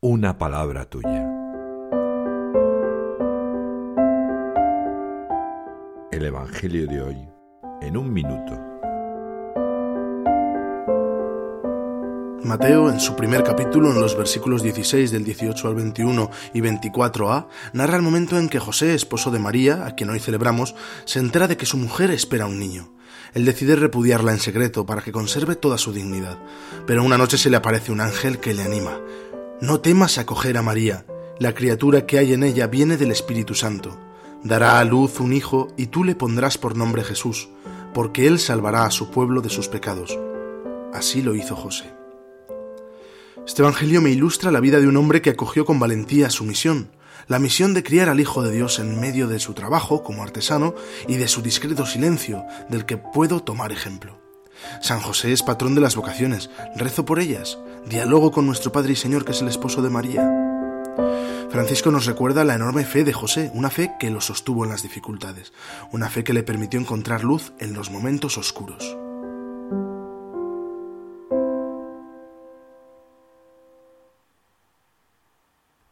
una palabra tuya. El Evangelio de hoy en un minuto. Mateo, en su primer capítulo, en los versículos 16 del 18 al 21 y 24a, narra el momento en que José, esposo de María, a quien hoy celebramos, se entera de que su mujer espera un niño. Él decide repudiarla en secreto para que conserve toda su dignidad, pero una noche se le aparece un ángel que le anima. No temas acoger a María, la criatura que hay en ella viene del Espíritu Santo. Dará a luz un hijo y tú le pondrás por nombre Jesús, porque él salvará a su pueblo de sus pecados. Así lo hizo José. Este Evangelio me ilustra la vida de un hombre que acogió con valentía su misión, la misión de criar al Hijo de Dios en medio de su trabajo como artesano y de su discreto silencio, del que puedo tomar ejemplo. San José es patrón de las vocaciones, rezo por ellas, dialogo con nuestro Padre y Señor que es el esposo de María. Francisco nos recuerda la enorme fe de José, una fe que lo sostuvo en las dificultades, una fe que le permitió encontrar luz en los momentos oscuros.